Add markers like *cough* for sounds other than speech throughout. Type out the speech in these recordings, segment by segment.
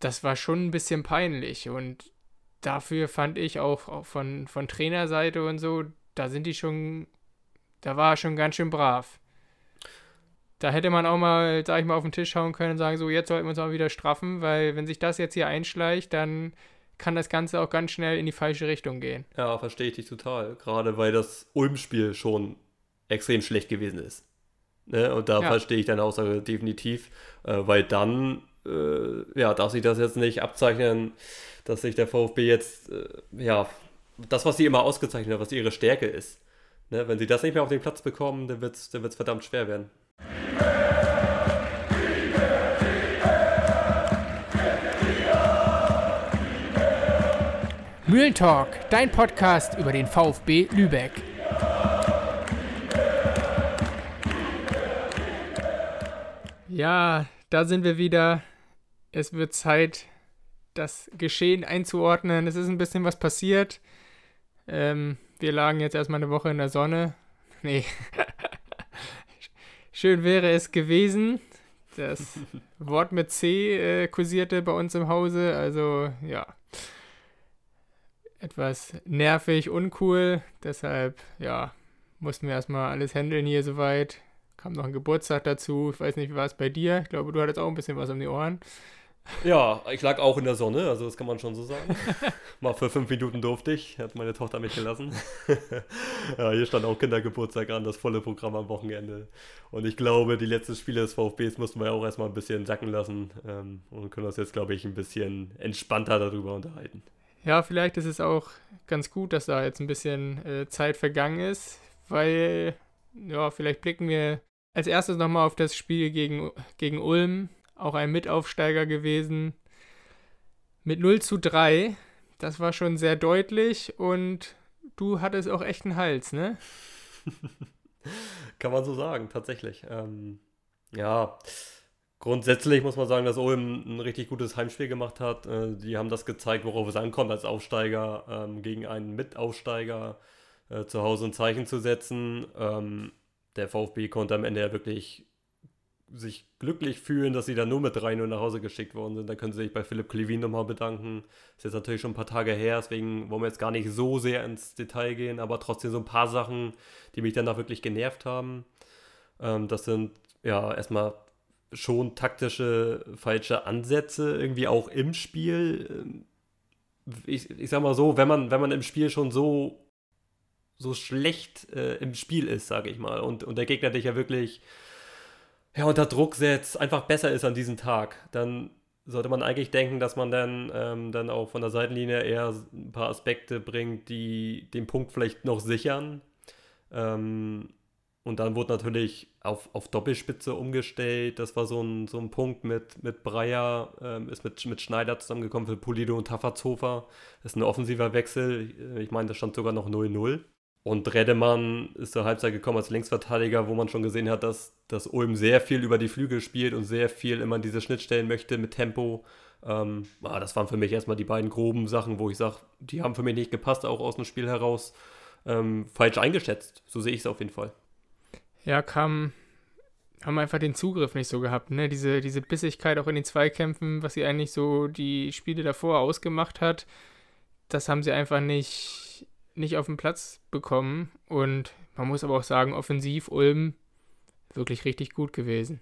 das war schon ein bisschen peinlich. Und dafür fand ich auch, auch von, von Trainerseite und so, da sind die schon, da war er schon ganz schön brav. Da hätte man auch mal, sag ich mal, auf den Tisch schauen können und sagen, so, jetzt sollten wir uns auch wieder straffen, weil wenn sich das jetzt hier einschleicht, dann kann das Ganze auch ganz schnell in die falsche Richtung gehen. Ja, verstehe ich dich total. Gerade weil das Ulm-Spiel schon extrem schlecht gewesen ist. Ne? Und da ja. verstehe ich deine Aussage definitiv, äh, weil dann äh, ja, darf sich das jetzt nicht abzeichnen, dass sich der VfB jetzt, äh, ja, das, was sie immer ausgezeichnet hat, was ihre Stärke ist. Ne? Wenn sie das nicht mehr auf den Platz bekommen, dann wird es dann wird's verdammt schwer werden. Mühlentalk, dein Podcast über den VfB Lübeck. Ja, da sind wir wieder. Es wird Zeit, das Geschehen einzuordnen. Es ist ein bisschen was passiert. Ähm, wir lagen jetzt erstmal eine Woche in der Sonne. *laughs* Nee. *laughs* Schön wäre es gewesen. Das *laughs* Wort mit C äh, kursierte bei uns im Hause. Also, ja etwas nervig, uncool. Deshalb, ja, mussten wir erstmal alles handeln hier soweit. Kam noch ein Geburtstag dazu. Ich weiß nicht, wie war es bei dir? Ich glaube, du hattest auch ein bisschen was um die Ohren. Ja, ich lag auch in der Sonne, also das kann man schon so sagen. *laughs* Mal für fünf Minuten durfte ich, hat meine Tochter mich gelassen. *laughs* ja, hier stand auch Kindergeburtstag an, das volle Programm am Wochenende. Und ich glaube, die letzten Spiele des VfBs mussten wir auch erstmal ein bisschen sacken lassen ähm, und können uns jetzt, glaube ich, ein bisschen entspannter darüber unterhalten ja, vielleicht ist es auch ganz gut, dass da jetzt ein bisschen äh, Zeit vergangen ist, weil, ja, vielleicht blicken wir als erstes nochmal auf das Spiel gegen, gegen Ulm, auch ein Mitaufsteiger gewesen, mit 0 zu 3. Das war schon sehr deutlich und du hattest auch echt einen Hals, ne? *laughs* Kann man so sagen, tatsächlich. Ähm, ja, Grundsätzlich muss man sagen, dass Ulm ein richtig gutes Heimspiel gemacht hat. Äh, die haben das gezeigt, worauf es ankommt, als Aufsteiger ähm, gegen einen Mitaufsteiger äh, zu Hause ein Zeichen zu setzen. Ähm, der VfB konnte am Ende ja wirklich sich glücklich fühlen, dass sie dann nur mit 3-0 nach Hause geschickt worden sind. Da können sie sich bei Philipp Klevin nochmal bedanken. Ist jetzt natürlich schon ein paar Tage her, deswegen wollen wir jetzt gar nicht so sehr ins Detail gehen, aber trotzdem so ein paar Sachen, die mich danach wirklich genervt haben. Ähm, das sind ja erstmal schon taktische falsche Ansätze irgendwie auch im Spiel. Ich, ich sag mal so, wenn man, wenn man im Spiel schon so, so schlecht äh, im Spiel ist, sage ich mal, und, und der Gegner dich ja wirklich ja, unter Druck setzt, einfach besser ist an diesem Tag, dann sollte man eigentlich denken, dass man dann, ähm, dann auch von der Seitenlinie eher ein paar Aspekte bringt, die den Punkt vielleicht noch sichern. Ähm, und dann wurde natürlich auf, auf Doppelspitze umgestellt. Das war so ein, so ein Punkt mit, mit Breyer, ähm, ist mit, mit Schneider zusammengekommen für Polido und Tafazhofer. Das ist ein offensiver Wechsel. Ich meine, da stand sogar noch 0-0. Und Redemann ist zur Halbzeit gekommen als Linksverteidiger, wo man schon gesehen hat, dass, dass Ulm sehr viel über die Flügel spielt und sehr viel immer diese Schnittstellen möchte mit Tempo. Ähm, ah, das waren für mich erstmal die beiden groben Sachen, wo ich sage, die haben für mich nicht gepasst, auch aus dem Spiel heraus. Ähm, falsch eingeschätzt. So sehe ich es auf jeden Fall ja, kam, haben einfach den Zugriff nicht so gehabt, ne? Diese, diese Bissigkeit auch in den Zweikämpfen, was sie eigentlich so die Spiele davor ausgemacht hat, das haben sie einfach nicht, nicht auf den Platz bekommen. Und man muss aber auch sagen, offensiv Ulm wirklich richtig gut gewesen.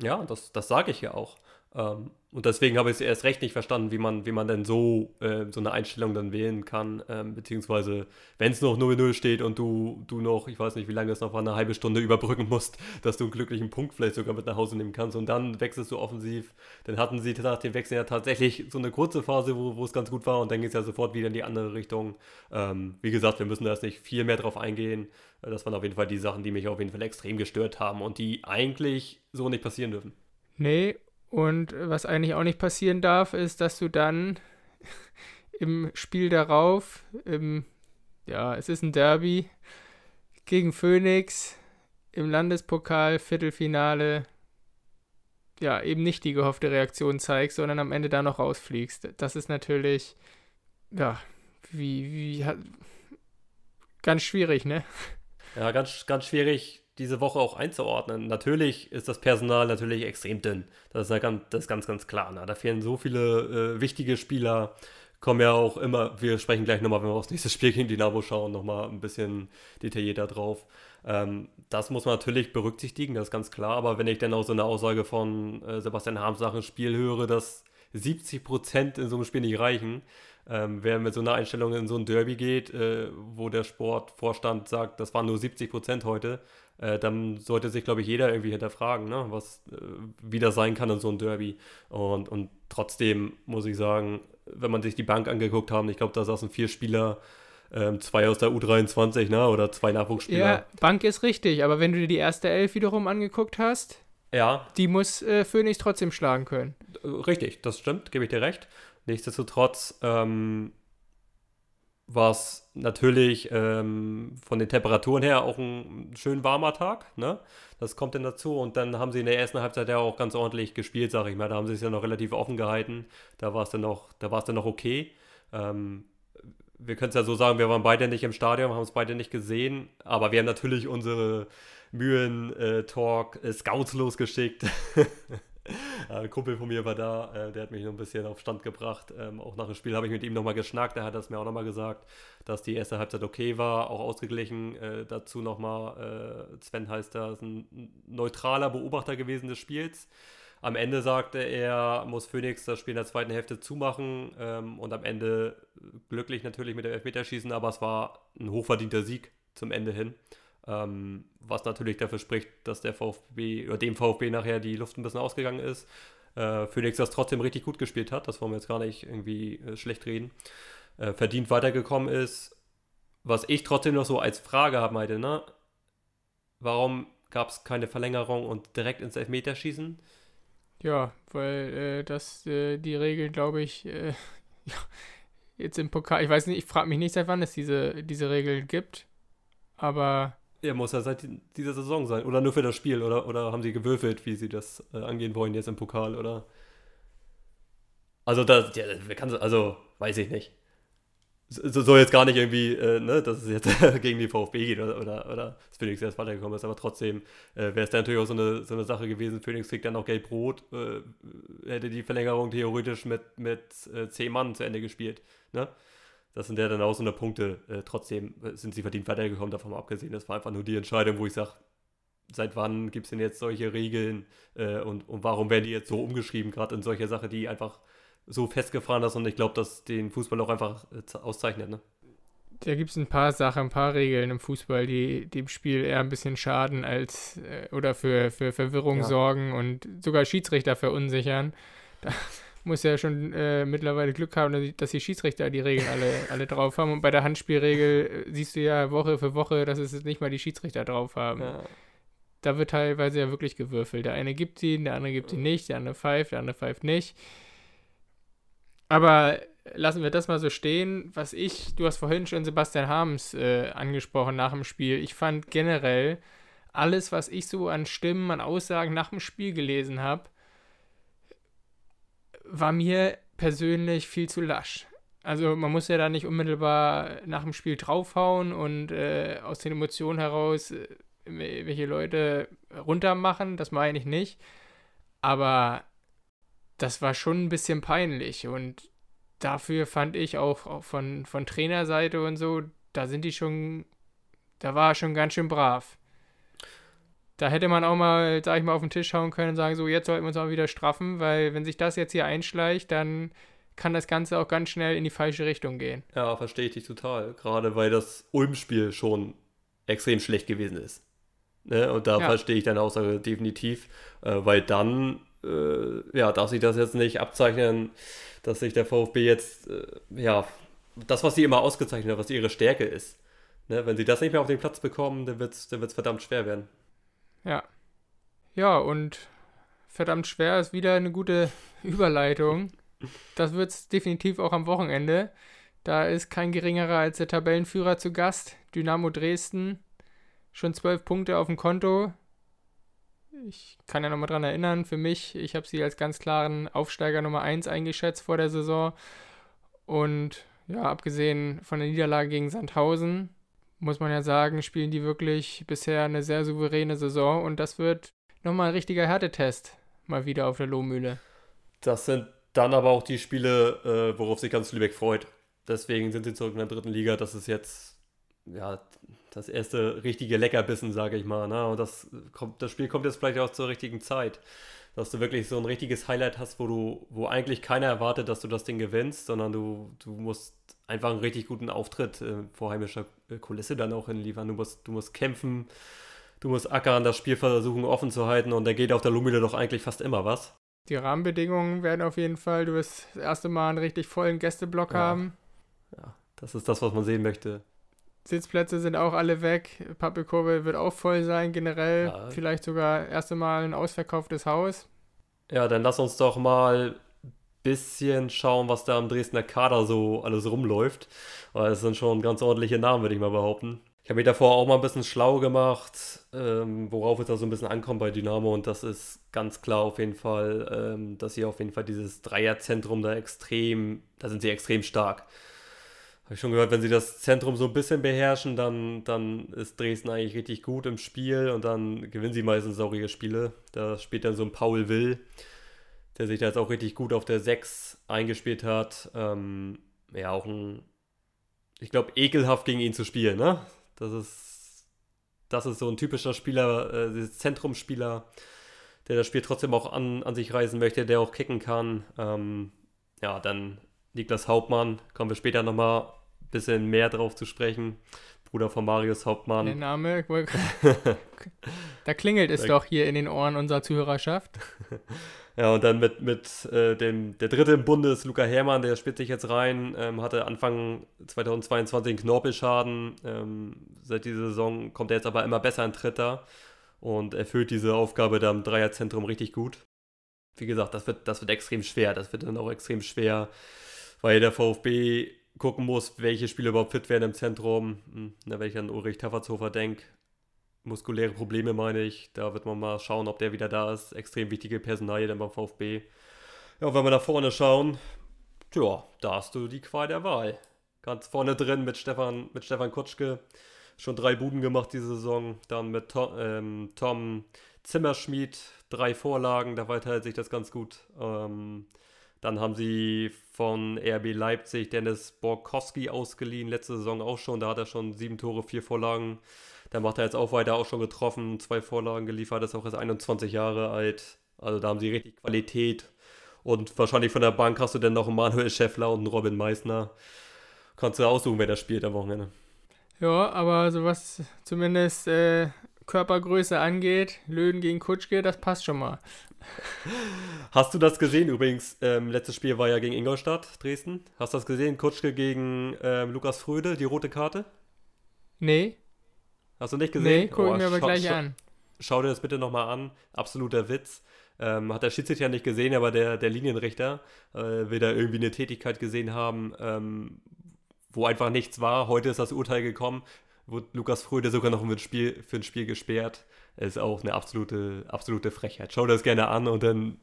Ja, das, das sage ich ja auch. Ähm, und deswegen habe ich es erst recht nicht verstanden, wie man, wie man denn so, äh, so eine Einstellung dann wählen kann. Ähm, beziehungsweise, wenn es noch 0-0 steht und du, du noch, ich weiß nicht, wie lange das noch war, eine halbe Stunde überbrücken musst, *laughs* dass du einen glücklichen Punkt vielleicht sogar mit nach Hause nehmen kannst und dann wechselst du offensiv. Dann hatten sie nach dem Wechsel ja tatsächlich so eine kurze Phase, wo, es ganz gut war und dann geht es ja sofort wieder in die andere Richtung. Ähm, wie gesagt, wir müssen da jetzt nicht viel mehr drauf eingehen. Äh, das waren auf jeden Fall die Sachen, die mich auf jeden Fall extrem gestört haben und die eigentlich so nicht passieren dürfen. Nee, und was eigentlich auch nicht passieren darf, ist, dass du dann *laughs* im Spiel darauf, im, ja, es ist ein Derby, gegen Phoenix im Landespokal Viertelfinale ja, eben nicht die gehoffte Reaktion zeigst, sondern am Ende da noch rausfliegst. Das ist natürlich, ja, wie, wie, ganz schwierig, ne? Ja, ganz, ganz schwierig diese Woche auch einzuordnen. Natürlich ist das Personal natürlich extrem dünn. Das ist, ja ganz, das ist ganz, ganz klar. Ne? Da fehlen so viele äh, wichtige Spieler. Kommen ja auch immer, wir sprechen gleich nochmal, wenn wir aufs nächste Spiel gegen Dynamo schauen, nochmal ein bisschen detaillierter drauf. Ähm, das muss man natürlich berücksichtigen, das ist ganz klar. Aber wenn ich dann auch so eine Aussage von äh, Sebastian Harms nach dem Spiel höre, dass 70 Prozent in so einem Spiel nicht reichen, ähm, wer mit so einer Einstellung in so ein Derby geht, äh, wo der Sportvorstand sagt, das waren nur 70 Prozent heute, äh, dann sollte sich, glaube ich, jeder irgendwie hinterfragen, ne? was äh, wieder sein kann in so einem Derby. Und, und trotzdem muss ich sagen, wenn man sich die Bank angeguckt haben, ich glaube, da saßen vier Spieler, ähm, zwei aus der U23, ne? oder zwei Nachwuchsspieler. Ja, Bank ist richtig, aber wenn du dir die erste Elf wiederum angeguckt hast, ja. die muss äh, Phoenix trotzdem schlagen können. Richtig, das stimmt, gebe ich dir recht. Nichtsdestotrotz ähm, war es natürlich ähm, von den Temperaturen her auch ein schön warmer Tag. Ne? Das kommt dann dazu. Und dann haben sie in der ersten Halbzeit ja auch ganz ordentlich gespielt, sage ich mal. Da haben sie es ja noch relativ offen gehalten. Da war es dann noch, da war es dann noch okay. Ähm, wir können es ja so sagen, wir waren beide nicht im Stadion, haben es beide nicht gesehen, aber wir haben natürlich unsere Mühen-Talk äh, Scouts losgeschickt. *laughs* Ein *laughs* Kumpel von mir war da, äh, der hat mich noch ein bisschen auf Stand gebracht. Ähm, auch nach dem Spiel habe ich mit ihm nochmal geschnackt, der hat das mir auch nochmal gesagt, dass die erste Halbzeit okay war, auch ausgeglichen. Äh, dazu nochmal, äh, Sven heißt da, ist ein neutraler Beobachter gewesen des Spiels. Am Ende sagte er, muss Phoenix das Spiel in der zweiten Hälfte zumachen ähm, und am Ende glücklich natürlich mit dem Elfmeterschießen, aber es war ein hochverdienter Sieg zum Ende hin. Ähm, was natürlich dafür spricht, dass der VfB oder dem VfB nachher die Luft ein bisschen ausgegangen ist. Äh, Phoenix das trotzdem richtig gut gespielt hat, das wollen wir jetzt gar nicht irgendwie äh, schlecht reden. Äh, verdient weitergekommen ist. Was ich trotzdem noch so als Frage habe, meinte, ne? Warum gab es keine Verlängerung und direkt ins Elfmeterschießen? Ja, weil äh, das äh, die Regel, glaube ich, äh, *laughs* jetzt im Pokal, ich weiß nicht, ich frage mich nicht, seit wann es diese, diese Regeln gibt, aber ja, muss ja seit dieser Saison sein. Oder nur für das Spiel. Oder, oder haben sie gewürfelt, wie sie das äh, angehen wollen jetzt im Pokal, oder? Also, das, ja, kann, also, weiß ich nicht. So, soll jetzt gar nicht irgendwie, äh, ne, dass es jetzt *laughs* gegen die VfB geht oder, oder, oder dass Phoenix erst weitergekommen ist, aber trotzdem äh, wäre es dann natürlich auch so eine, so eine Sache gewesen. Phoenix kriegt dann noch gelb-rot, äh, hätte die Verlängerung theoretisch mit, mit äh, zehn Mann zu Ende gespielt. Ne? Das sind ja dann auch so eine Punkte. Äh, trotzdem sind sie verdient weitergekommen, davon abgesehen. Das war einfach nur die Entscheidung, wo ich sage, seit wann gibt es denn jetzt solche Regeln äh, und, und warum werden die jetzt so umgeschrieben, gerade in solcher Sache, die einfach so festgefahren ist und ich glaube, dass den Fußball auch einfach äh, auszeichnet. Ne? Da gibt es ein paar Sachen, ein paar Regeln im Fußball, die dem Spiel eher ein bisschen schaden als äh, oder für, für Verwirrung ja. sorgen und sogar Schiedsrichter verunsichern. Da, muss ja schon äh, mittlerweile Glück haben, dass die Schiedsrichter die Regeln alle, *laughs* alle drauf haben. Und bei der Handspielregel äh, siehst du ja Woche für Woche, dass es nicht mal die Schiedsrichter drauf haben. Ja. Da wird teilweise ja wirklich gewürfelt. Der eine gibt ihn, der andere gibt ihn nicht, der andere pfeift, der andere pfeift nicht. Aber lassen wir das mal so stehen. Was ich, du hast vorhin schon Sebastian Harms äh, angesprochen nach dem Spiel. Ich fand generell alles, was ich so an Stimmen, an Aussagen nach dem Spiel gelesen habe, war mir persönlich viel zu lasch. Also man muss ja da nicht unmittelbar nach dem Spiel draufhauen und äh, aus den Emotionen heraus äh, welche Leute runtermachen, das meine ich nicht. Aber das war schon ein bisschen peinlich und dafür fand ich auch, auch von, von Trainerseite und so, da sind die schon, da war er schon ganz schön brav. Da hätte man auch mal, sag ich mal, auf den Tisch hauen können und sagen, so, jetzt sollten wir uns auch wieder straffen, weil wenn sich das jetzt hier einschleicht, dann kann das Ganze auch ganz schnell in die falsche Richtung gehen. Ja, verstehe ich dich total. Gerade weil das Ulm-Spiel schon extrem schlecht gewesen ist. Ne? Und da ja. verstehe ich deine Aussage definitiv, äh, weil dann, äh, ja, darf sich das jetzt nicht abzeichnen, dass sich der VfB jetzt, äh, ja, das, was sie immer ausgezeichnet hat, was ihre Stärke ist. Ne? Wenn sie das nicht mehr auf den Platz bekommen, dann wird es dann wird's verdammt schwer werden. Ja. Ja, und verdammt schwer ist wieder eine gute *laughs* Überleitung. Das wird es definitiv auch am Wochenende. Da ist kein geringerer als der Tabellenführer zu Gast, Dynamo Dresden. Schon zwölf Punkte auf dem Konto. Ich kann ja nochmal dran erinnern, für mich, ich habe sie als ganz klaren Aufsteiger Nummer 1 eingeschätzt vor der Saison. Und ja, abgesehen von der Niederlage gegen Sandhausen, muss man ja sagen, spielen die wirklich bisher eine sehr souveräne Saison und das wird nochmal ein richtiger Härtetest mal wieder auf der Lohmühle. Das sind dann aber auch die Spiele, äh, worauf sich ganz Lübeck freut. Deswegen sind sie zurück in der dritten Liga. Das ist jetzt ja das erste richtige Leckerbissen, sage ich mal. Ne? Und das, kommt, das Spiel kommt jetzt vielleicht auch zur richtigen Zeit. Dass du wirklich so ein richtiges Highlight hast, wo du, wo eigentlich keiner erwartet, dass du das Ding gewinnst, sondern du, du musst einfach einen richtig guten Auftritt äh, vor heimischer äh, Kulisse dann auch hinliefern. Du musst, du musst kämpfen, du musst ackern, das Spiel versuchen offen zu halten und da geht auf der Lumile doch eigentlich fast immer was. Die Rahmenbedingungen werden auf jeden Fall, du wirst das erste Mal einen richtig vollen Gästeblock ja. haben. Ja, das ist das, was man sehen möchte. Sitzplätze sind auch alle weg. Pappelkurve wird auch voll sein, generell. Ja. Vielleicht sogar erste Mal ein ausverkauftes Haus. Ja, dann lass uns doch mal bisschen schauen, was da am Dresdner Kader so alles rumläuft. Weil es sind schon ganz ordentliche Namen, würde ich mal behaupten. Ich habe mich davor auch mal ein bisschen schlau gemacht, ähm, worauf es da so ein bisschen ankommt bei Dynamo. Und das ist ganz klar auf jeden Fall, ähm, dass sie auf jeden Fall dieses Dreierzentrum da extrem, da sind sie extrem stark. Habe ich schon gehört, wenn sie das Zentrum so ein bisschen beherrschen, dann, dann ist Dresden eigentlich richtig gut im Spiel und dann gewinnen sie meistens ihre Spiele. Da spielt dann so ein Paul Will, der sich da jetzt auch richtig gut auf der 6 eingespielt hat. Ähm, ja, auch ein, ich glaube, ekelhaft gegen ihn zu spielen, ne? Das ist, das ist so ein typischer Spieler, äh, Zentrumspieler, der das Spiel trotzdem auch an, an sich reißen möchte, der auch kicken kann. Ähm, ja, dann Niklas Hauptmann, kommen wir später nochmal bisschen mehr drauf zu sprechen. Bruder von Marius Hauptmann. Der Name, *laughs* da klingelt es doch hier in den Ohren unserer Zuhörerschaft. *laughs* Ja, und dann mit, mit äh, dem, der dritte im Bunde ist Luca Hermann, der spielt sich jetzt rein, ähm, hatte Anfang 2022 einen Knorpelschaden. Ähm, seit dieser Saison kommt er jetzt aber immer besser in Dritter und erfüllt diese Aufgabe da im Dreierzentrum richtig gut. Wie gesagt, das wird, das wird extrem schwer. Das wird dann auch extrem schwer, weil der VfB gucken muss, welche Spieler überhaupt fit werden im Zentrum. Hm, wenn ich an Ulrich Taffertshofer denke, muskuläre Probleme meine ich, da wird man mal schauen, ob der wieder da ist. Extrem wichtige Personalie dann beim VfB. Ja, wenn wir da vorne schauen, tja, da hast du die Qual der Wahl. Ganz vorne drin mit Stefan, mit Stefan Kutschke. Schon drei Buden gemacht diese Saison. Dann mit Tom, ähm, Tom Zimmerschmied, drei Vorlagen, da verteilt sich das ganz gut. Ähm, dann haben sie von RB Leipzig Dennis Borkowski ausgeliehen, letzte Saison auch schon. Da hat er schon sieben Tore, vier Vorlagen. Da macht er jetzt auch weiter, auch schon getroffen, zwei Vorlagen geliefert, ist auch erst 21 Jahre alt. Also da haben sie richtig Qualität. Und wahrscheinlich von der Bank hast du dann noch einen Manuel Schäffler und einen Robin Meissner. Kannst du aussuchen, wer das spielt am Wochenende. Ja, aber so was zumindest äh, Körpergröße angeht, Löwen gegen Kutschke, das passt schon mal. *laughs* Hast du das gesehen übrigens? Ähm, letztes Spiel war ja gegen Ingolstadt, Dresden. Hast du das gesehen? Kutschke gegen ähm, Lukas Fröde, die rote Karte? Nee. Hast du nicht gesehen? Nee, guck oh, mir aber gleich schau, an. Schau dir das bitte nochmal an. Absoluter Witz. Ähm, hat der Schiedsrichter nicht gesehen, aber der, der Linienrichter äh, will da irgendwie eine Tätigkeit gesehen haben, ähm, wo einfach nichts war. Heute ist das Urteil gekommen wurde Lukas Fröde sogar noch für ein Spiel, für ein Spiel gesperrt. Ist auch eine absolute, absolute Frechheit. Schau dir das gerne an und dann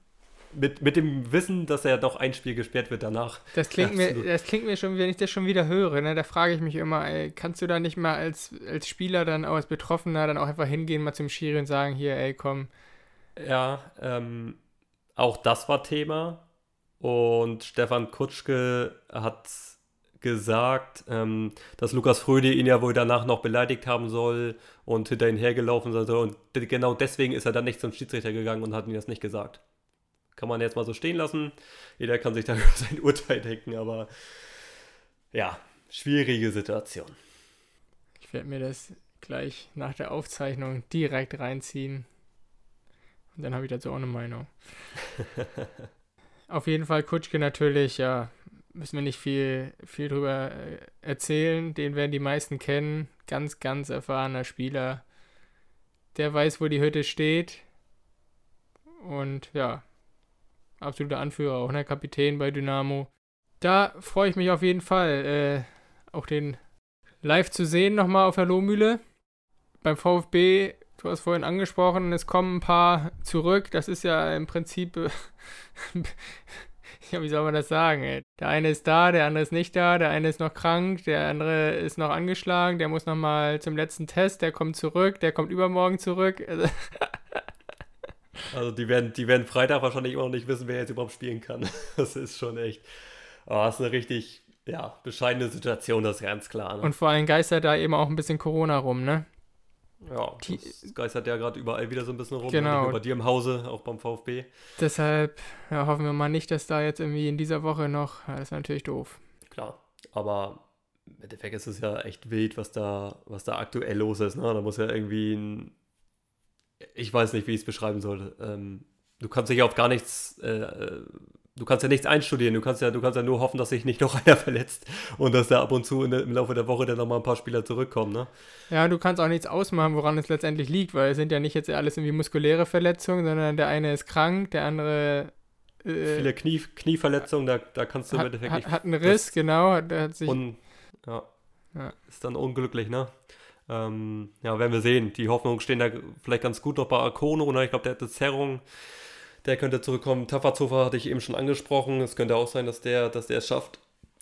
mit, mit dem Wissen, dass er noch ein Spiel gesperrt wird danach. Das klingt, mir, das klingt mir schon, wenn ich das schon wieder höre, ne, da frage ich mich immer, ey, kannst du da nicht mal als, als Spieler dann auch als Betroffener dann auch einfach hingehen, mal zum Schiri und sagen, hier, ey, komm. Ja, ähm, auch das war Thema. Und Stefan Kutschke hat gesagt, ähm, dass Lukas Fröde ihn ja wohl danach noch beleidigt haben soll und hinter ihn hergelaufen sein soll. Und genau deswegen ist er dann nicht zum Schiedsrichter gegangen und hat ihm das nicht gesagt. Kann man jetzt mal so stehen lassen. Jeder kann sich da *laughs* sein Urteil denken, aber ja, schwierige Situation. Ich werde mir das gleich nach der Aufzeichnung direkt reinziehen. Und dann habe ich dazu auch eine Meinung. *laughs* Auf jeden Fall Kutschke natürlich, ja, müssen wir nicht viel, viel drüber äh, erzählen. Den werden die meisten kennen. Ganz, ganz erfahrener Spieler. Der weiß, wo die Hütte steht. Und ja, absoluter Anführer, auch ne? Kapitän bei Dynamo. Da freue ich mich auf jeden Fall, äh, auch den live zu sehen nochmal auf der Lohmühle. Beim VfB, du hast vorhin angesprochen, es kommen ein paar zurück. Das ist ja im Prinzip *laughs* *laughs* ja, wie soll man das sagen? Ey? Der eine ist da, der andere ist nicht da, der eine ist noch krank, der andere ist noch angeschlagen, der muss nochmal zum letzten Test, der kommt zurück, der kommt übermorgen zurück. Also, *laughs* also die werden, die werden Freitag wahrscheinlich immer noch nicht wissen, wer jetzt überhaupt spielen kann. *laughs* Das ist schon echt. Oh, das ist eine richtig ja, bescheidene Situation, das ist ganz klar. Ne? Und vor allem geistert da eben auch ein bisschen Corona rum, ne? Ja, die, das geistert ja gerade überall wieder so ein bisschen rum. Genau. Bei dir im Hause, auch beim VfB. Deshalb ja, hoffen wir mal nicht, dass da jetzt irgendwie in dieser Woche noch, ja, das ist natürlich doof. Klar, aber im Endeffekt ist es ja echt wild, was da, was da aktuell los ist. Ne? Da muss ja irgendwie ein, ich weiß nicht, wie ich es beschreiben soll. Ähm, du kannst dich auf gar nichts äh, du kannst ja nichts einstudieren, du kannst ja, du kannst ja nur hoffen, dass sich nicht noch *laughs* einer verletzt und dass da ab und zu der, im Laufe der Woche dann nochmal ein paar Spieler zurückkommen, ne? Ja, du kannst auch nichts ausmachen, woran es letztendlich liegt, weil es sind ja nicht jetzt alles irgendwie muskuläre Verletzungen, sondern der eine ist krank, der andere äh, viele Knie, Knieverletzungen, da, da kannst du hat, im Endeffekt nicht. Hat einen Riss, genau. Der hat sich und, ja, ja. Ist dann unglücklich, ne? Ähm, ja, werden wir sehen. Die Hoffnungen stehen da vielleicht ganz gut noch bei Arcono, ne? Ich glaube, der hat eine Zerrung der könnte zurückkommen. Tafazova hatte ich eben schon angesprochen. Es könnte auch sein, dass der, dass der es schafft.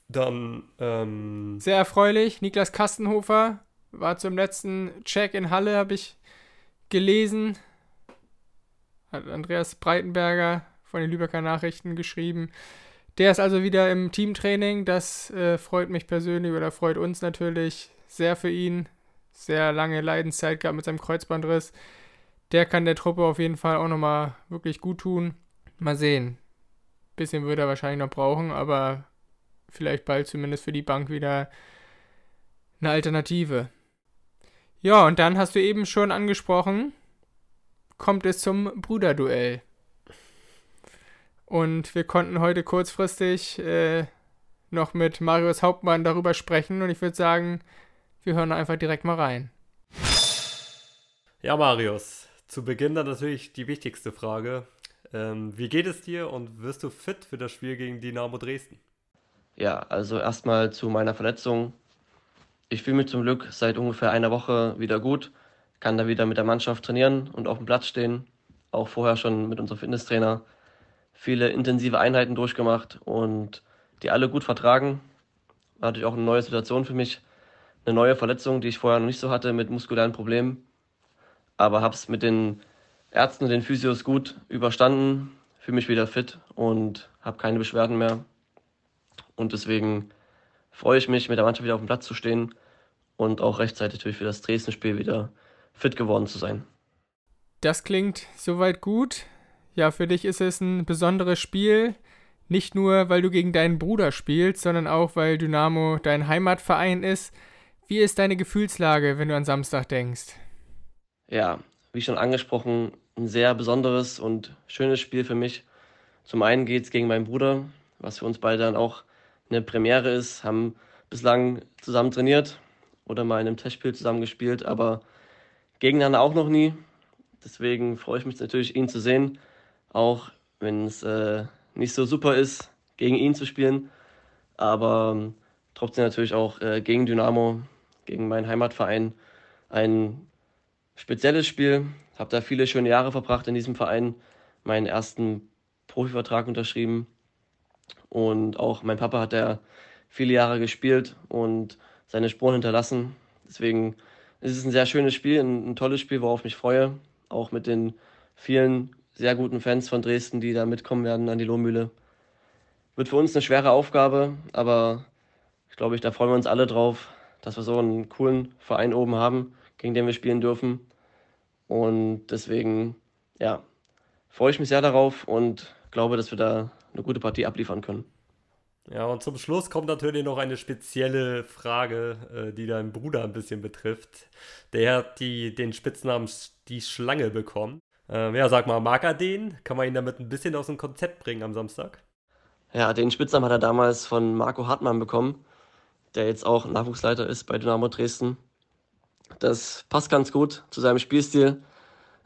Dann. Ähm Sehr erfreulich. Niklas Kastenhofer war zum letzten Check in Halle, habe ich gelesen. Hat Andreas Breitenberger von den Lübecker Nachrichten geschrieben. Der ist also wieder im Teamtraining. Das äh, freut mich persönlich oder freut uns natürlich sehr für ihn. Sehr lange Leidenszeit gehabt mit seinem Kreuzbandriss der kann der Truppe auf jeden Fall auch nochmal wirklich gut tun. Mal sehen. Bisschen würde er wahrscheinlich noch brauchen, aber vielleicht bald zumindest für die Bank wieder eine Alternative. Ja, und dann hast du eben schon angesprochen, kommt es zum Bruderduell. Und wir konnten heute kurzfristig äh, noch mit Marius Hauptmann darüber sprechen und ich würde sagen, wir hören einfach direkt mal rein. Ja, Marius, zu Beginn dann natürlich die wichtigste Frage. Ähm, wie geht es dir und wirst du fit für das Spiel gegen Dynamo Dresden? Ja, also erstmal zu meiner Verletzung. Ich fühle mich zum Glück seit ungefähr einer Woche wieder gut, kann da wieder mit der Mannschaft trainieren und auf dem Platz stehen. Auch vorher schon mit unserem Fitnesstrainer viele intensive Einheiten durchgemacht und die alle gut vertragen. War natürlich auch eine neue Situation für mich. Eine neue Verletzung, die ich vorher noch nicht so hatte mit muskulären Problemen aber habe es mit den Ärzten und den Physios gut überstanden, fühle mich wieder fit und habe keine Beschwerden mehr. Und deswegen freue ich mich, mit der Mannschaft wieder auf dem Platz zu stehen und auch rechtzeitig natürlich für das Dresden-Spiel wieder fit geworden zu sein. Das klingt soweit gut. Ja, für dich ist es ein besonderes Spiel. Nicht nur, weil du gegen deinen Bruder spielst, sondern auch, weil Dynamo dein Heimatverein ist. Wie ist deine Gefühlslage, wenn du an Samstag denkst? Ja, wie schon angesprochen, ein sehr besonderes und schönes Spiel für mich. Zum einen geht es gegen meinen Bruder, was für uns beide dann auch eine Premiere ist, haben bislang zusammen trainiert oder mal in einem Testspiel zusammen gespielt, aber gegeneinander auch noch nie. Deswegen freue ich mich natürlich, ihn zu sehen, auch wenn es äh, nicht so super ist, gegen ihn zu spielen, aber ähm, trotzdem natürlich auch äh, gegen Dynamo, gegen meinen Heimatverein, ein spezielles Spiel. Habe da viele schöne Jahre verbracht in diesem Verein. Meinen ersten Profivertrag unterschrieben. Und auch mein Papa hat da viele Jahre gespielt und seine Spuren hinterlassen. Deswegen ist es ein sehr schönes Spiel, ein, ein tolles Spiel, worauf ich mich freue. Auch mit den vielen sehr guten Fans von Dresden, die da mitkommen werden an die Lohmühle. Wird für uns eine schwere Aufgabe, aber ich glaube, da freuen wir uns alle drauf, dass wir so einen coolen Verein oben haben gegen den wir spielen dürfen. Und deswegen, ja, freue ich mich sehr darauf und glaube, dass wir da eine gute Partie abliefern können. Ja, und zum Schluss kommt natürlich noch eine spezielle Frage, äh, die deinen Bruder ein bisschen betrifft. Der hat die, den Spitznamen die Schlange bekommen. Ähm, ja, sag mal, mag er den? Kann man ihn damit ein bisschen aus dem Konzept bringen am Samstag? Ja, den Spitznamen hat er damals von Marco Hartmann bekommen, der jetzt auch Nachwuchsleiter ist bei Dynamo Dresden. Das passt ganz gut zu seinem Spielstil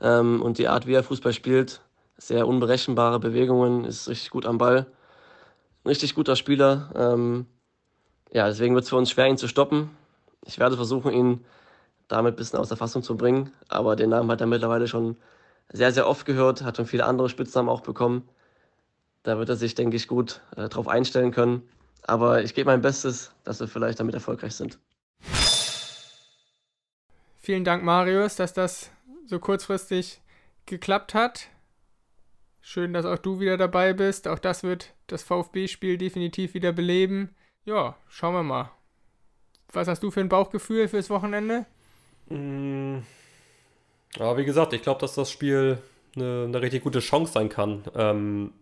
ähm, und die Art, wie er Fußball spielt. Sehr unberechenbare Bewegungen, ist richtig gut am Ball. Ein richtig guter Spieler. Ähm, ja, deswegen wird es für uns schwer, ihn zu stoppen. Ich werde versuchen, ihn damit ein bisschen aus der Fassung zu bringen. Aber den Namen hat er mittlerweile schon sehr, sehr oft gehört, hat schon viele andere Spitznamen auch bekommen. Da wird er sich, denke ich, gut äh, drauf einstellen können. Aber ich gebe mein Bestes, dass wir vielleicht damit erfolgreich sind. Vielen Dank, Marius, dass das so kurzfristig geklappt hat. Schön, dass auch du wieder dabei bist. Auch das wird das VfB-Spiel definitiv wieder beleben. Ja, schauen wir mal. Was hast du für ein Bauchgefühl fürs Wochenende? Mm, ja, wie gesagt, ich glaube, dass das Spiel eine, eine, richtig gute Chance sein kann, ähm,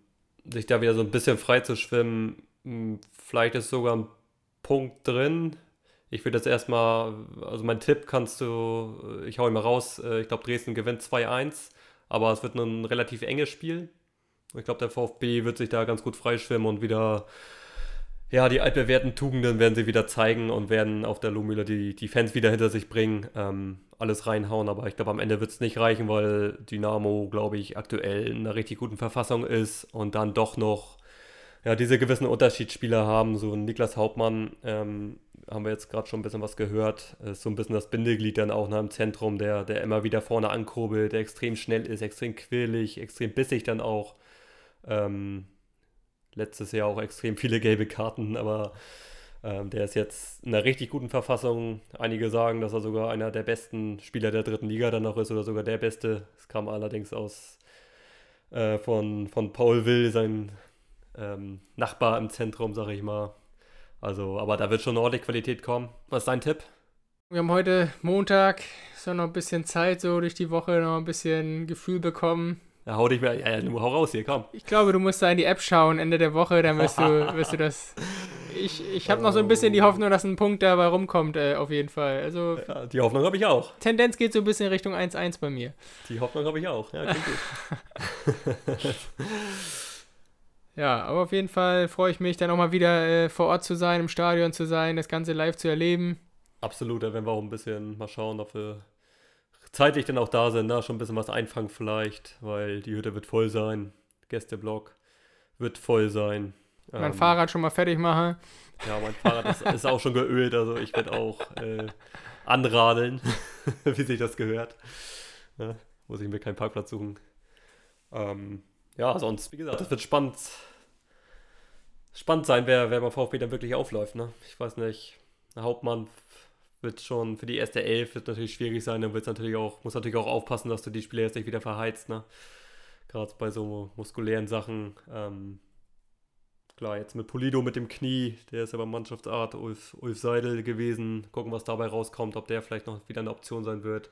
sich da wieder so ein bisschen frei zu schwimmen. Mm, vielleicht ist sogar ein Punkt drin. Ich würde jetzt erstmal, also mein Tipp kannst du, ich hau mal raus, äh, ich glaube Dresden gewinnt 2-1, aber es wird ein relativ enges Spiel. Ich glaube, der VfB wird sich da ganz gut freischwimmen und wieder ja, die altbewährten Tugenden werden sie wieder zeigen und werden auf der Lohmühle die, die Fans wieder hinter sich bringen, ähm, alles reinhauen. Aber ich glaube, am Ende wird es nicht reichen, weil Dynamo, glaube ich, aktuell in einer richtig guten Verfassung ist und dann doch noch ja, diese gewissen Unterschiedsspieler haben. So Niklas Hauptmann, ähm, haben wir jetzt gerade schon ein bisschen was gehört, ist so ein bisschen das Bindeglied dann auch nach im Zentrum, der, der immer wieder vorne ankurbelt, der extrem schnell ist, extrem quirlig, extrem bissig dann auch. Ähm, letztes Jahr auch extrem viele gelbe Karten, aber ähm, der ist jetzt in einer richtig guten Verfassung. Einige sagen, dass er sogar einer der besten Spieler der dritten Liga dann noch ist oder sogar der beste. Es kam allerdings aus äh, von, von Paul Will, sein ähm, Nachbar im Zentrum, sag ich mal. Also, aber da wird schon ordentlich Qualität kommen. Was ist dein Tipp? Wir haben heute Montag, so noch ein bisschen Zeit, so durch die Woche noch ein bisschen Gefühl bekommen. Ja, hau dich mal, ja, ja, hau raus hier, komm. Ich glaube, du musst da in die App schauen, Ende der Woche, dann wirst du, *laughs* wirst du das. Ich, ich habe noch so ein bisschen die Hoffnung, dass ein Punkt dabei rumkommt, äh, auf jeden Fall. Also, ja, die Hoffnung habe ich auch. Tendenz geht so ein bisschen Richtung 1-1 bei mir. Die Hoffnung habe ich auch, ja, klingt gut. *laughs* ja, aber auf jeden Fall freue ich mich, dann auch mal wieder äh, vor Ort zu sein, im Stadion zu sein, das Ganze live zu erleben. Absolut, da werden wir auch ein bisschen mal schauen, ob wir zeitlich dann auch da sind, ne? schon ein bisschen was einfangen vielleicht, weil die Hütte wird voll sein. Gästeblock wird voll sein. Mein ähm, Fahrrad schon mal fertig machen. Ja, mein Fahrrad ist, ist auch schon geölt, also ich werde auch äh, anradeln, *laughs* wie sich das gehört. Ja, muss ich mir keinen Parkplatz suchen. Ähm, ja, sonst, wie gesagt, das wird spannend, spannend sein, wer, wer beim VfB dann wirklich aufläuft. Ne? Ich weiß nicht, Hauptmann wird schon für die erste Elf wird natürlich schwierig sein. Dann wird natürlich auch, muss natürlich auch aufpassen, dass du die Spieler jetzt nicht wieder verheizt, ne? Gerade bei so muskulären Sachen. Ähm, klar, jetzt mit Polido mit dem Knie, der ist ja beim Mannschaftsart Ulf, Ulf Seidel gewesen. Gucken, was dabei rauskommt, ob der vielleicht noch wieder eine Option sein wird.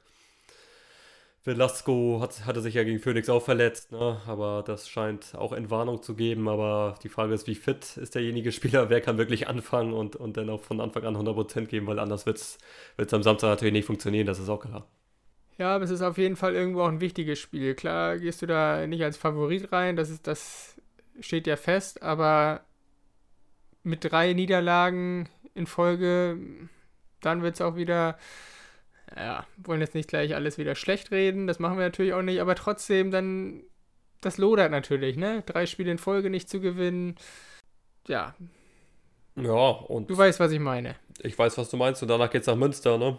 Velasco hat, hatte sich ja gegen Phoenix auch verletzt, ne? aber das scheint auch Entwarnung zu geben. Aber die Frage ist, wie fit ist derjenige Spieler? Wer kann wirklich anfangen und, und dann auch von Anfang an 100% geben? Weil anders wird es am Samstag natürlich nicht funktionieren, das ist auch klar. Ja, aber es ist auf jeden Fall irgendwo auch ein wichtiges Spiel. Klar gehst du da nicht als Favorit rein, das, ist, das steht ja fest, aber mit drei Niederlagen in Folge, dann wird es auch wieder ja, wollen jetzt nicht gleich alles wieder schlecht reden, das machen wir natürlich auch nicht, aber trotzdem dann, das lodert natürlich, ne? Drei Spiele in Folge nicht zu gewinnen, ja. Ja, und. Du weißt, was ich meine. Ich weiß, was du meinst, und danach geht's nach Münster, ne?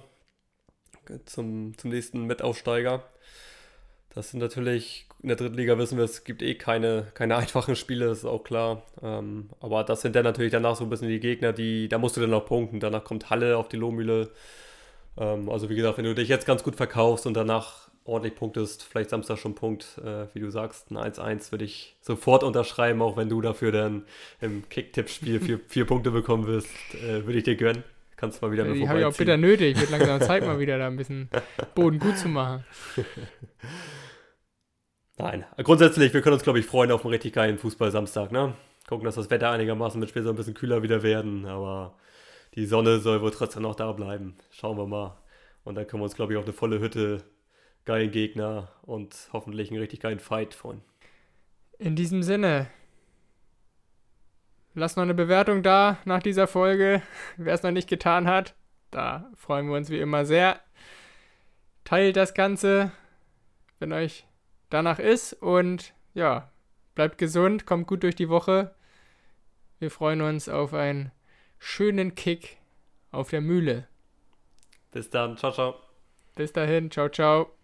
Zum, zum nächsten Mitaufsteiger. Das sind natürlich, in der dritten Liga wissen wir, es gibt eh keine, keine einfachen Spiele, das ist auch klar. Ähm, aber das sind dann natürlich danach so ein bisschen die Gegner, die, da musst du dann noch punkten. Danach kommt Halle auf die Lohmühle. Ähm, also wie gesagt, wenn du dich jetzt ganz gut verkaufst und danach ordentlich punktest, vielleicht Samstag schon Punkt, äh, wie du sagst, ein 1-1 würde ich sofort unterschreiben, auch wenn du dafür dann im Kick-Tipp-Spiel vier, vier Punkte bekommen wirst, äh, würde ich dir gönnen. Kannst mal wieder ja, Die habe ich auch bitter nötig. Wird langsam *laughs* Zeit mal wieder da ein bisschen Boden gut zu machen. *laughs* Nein, grundsätzlich, wir können uns, glaube ich, freuen auf einen richtig geilen Fußball-Samstag, ne? Gucken, dass das Wetter einigermaßen mit Spiel so ein bisschen kühler wieder werden, aber die Sonne soll wohl trotzdem noch da bleiben. Schauen wir mal. Und dann können wir uns, glaube ich, auf eine volle Hütte, geilen Gegner und hoffentlich einen richtig geilen Fight freuen. In diesem Sinne, lasst noch eine Bewertung da nach dieser Folge. *laughs* Wer es noch nicht getan hat, da freuen wir uns wie immer sehr. Teilt das Ganze, wenn euch danach ist. Und ja, bleibt gesund, kommt gut durch die Woche. Wir freuen uns auf ein schönen Kick auf der Mühle. Bis dann, ciao, ciao. Bis dahin, ciao, ciao.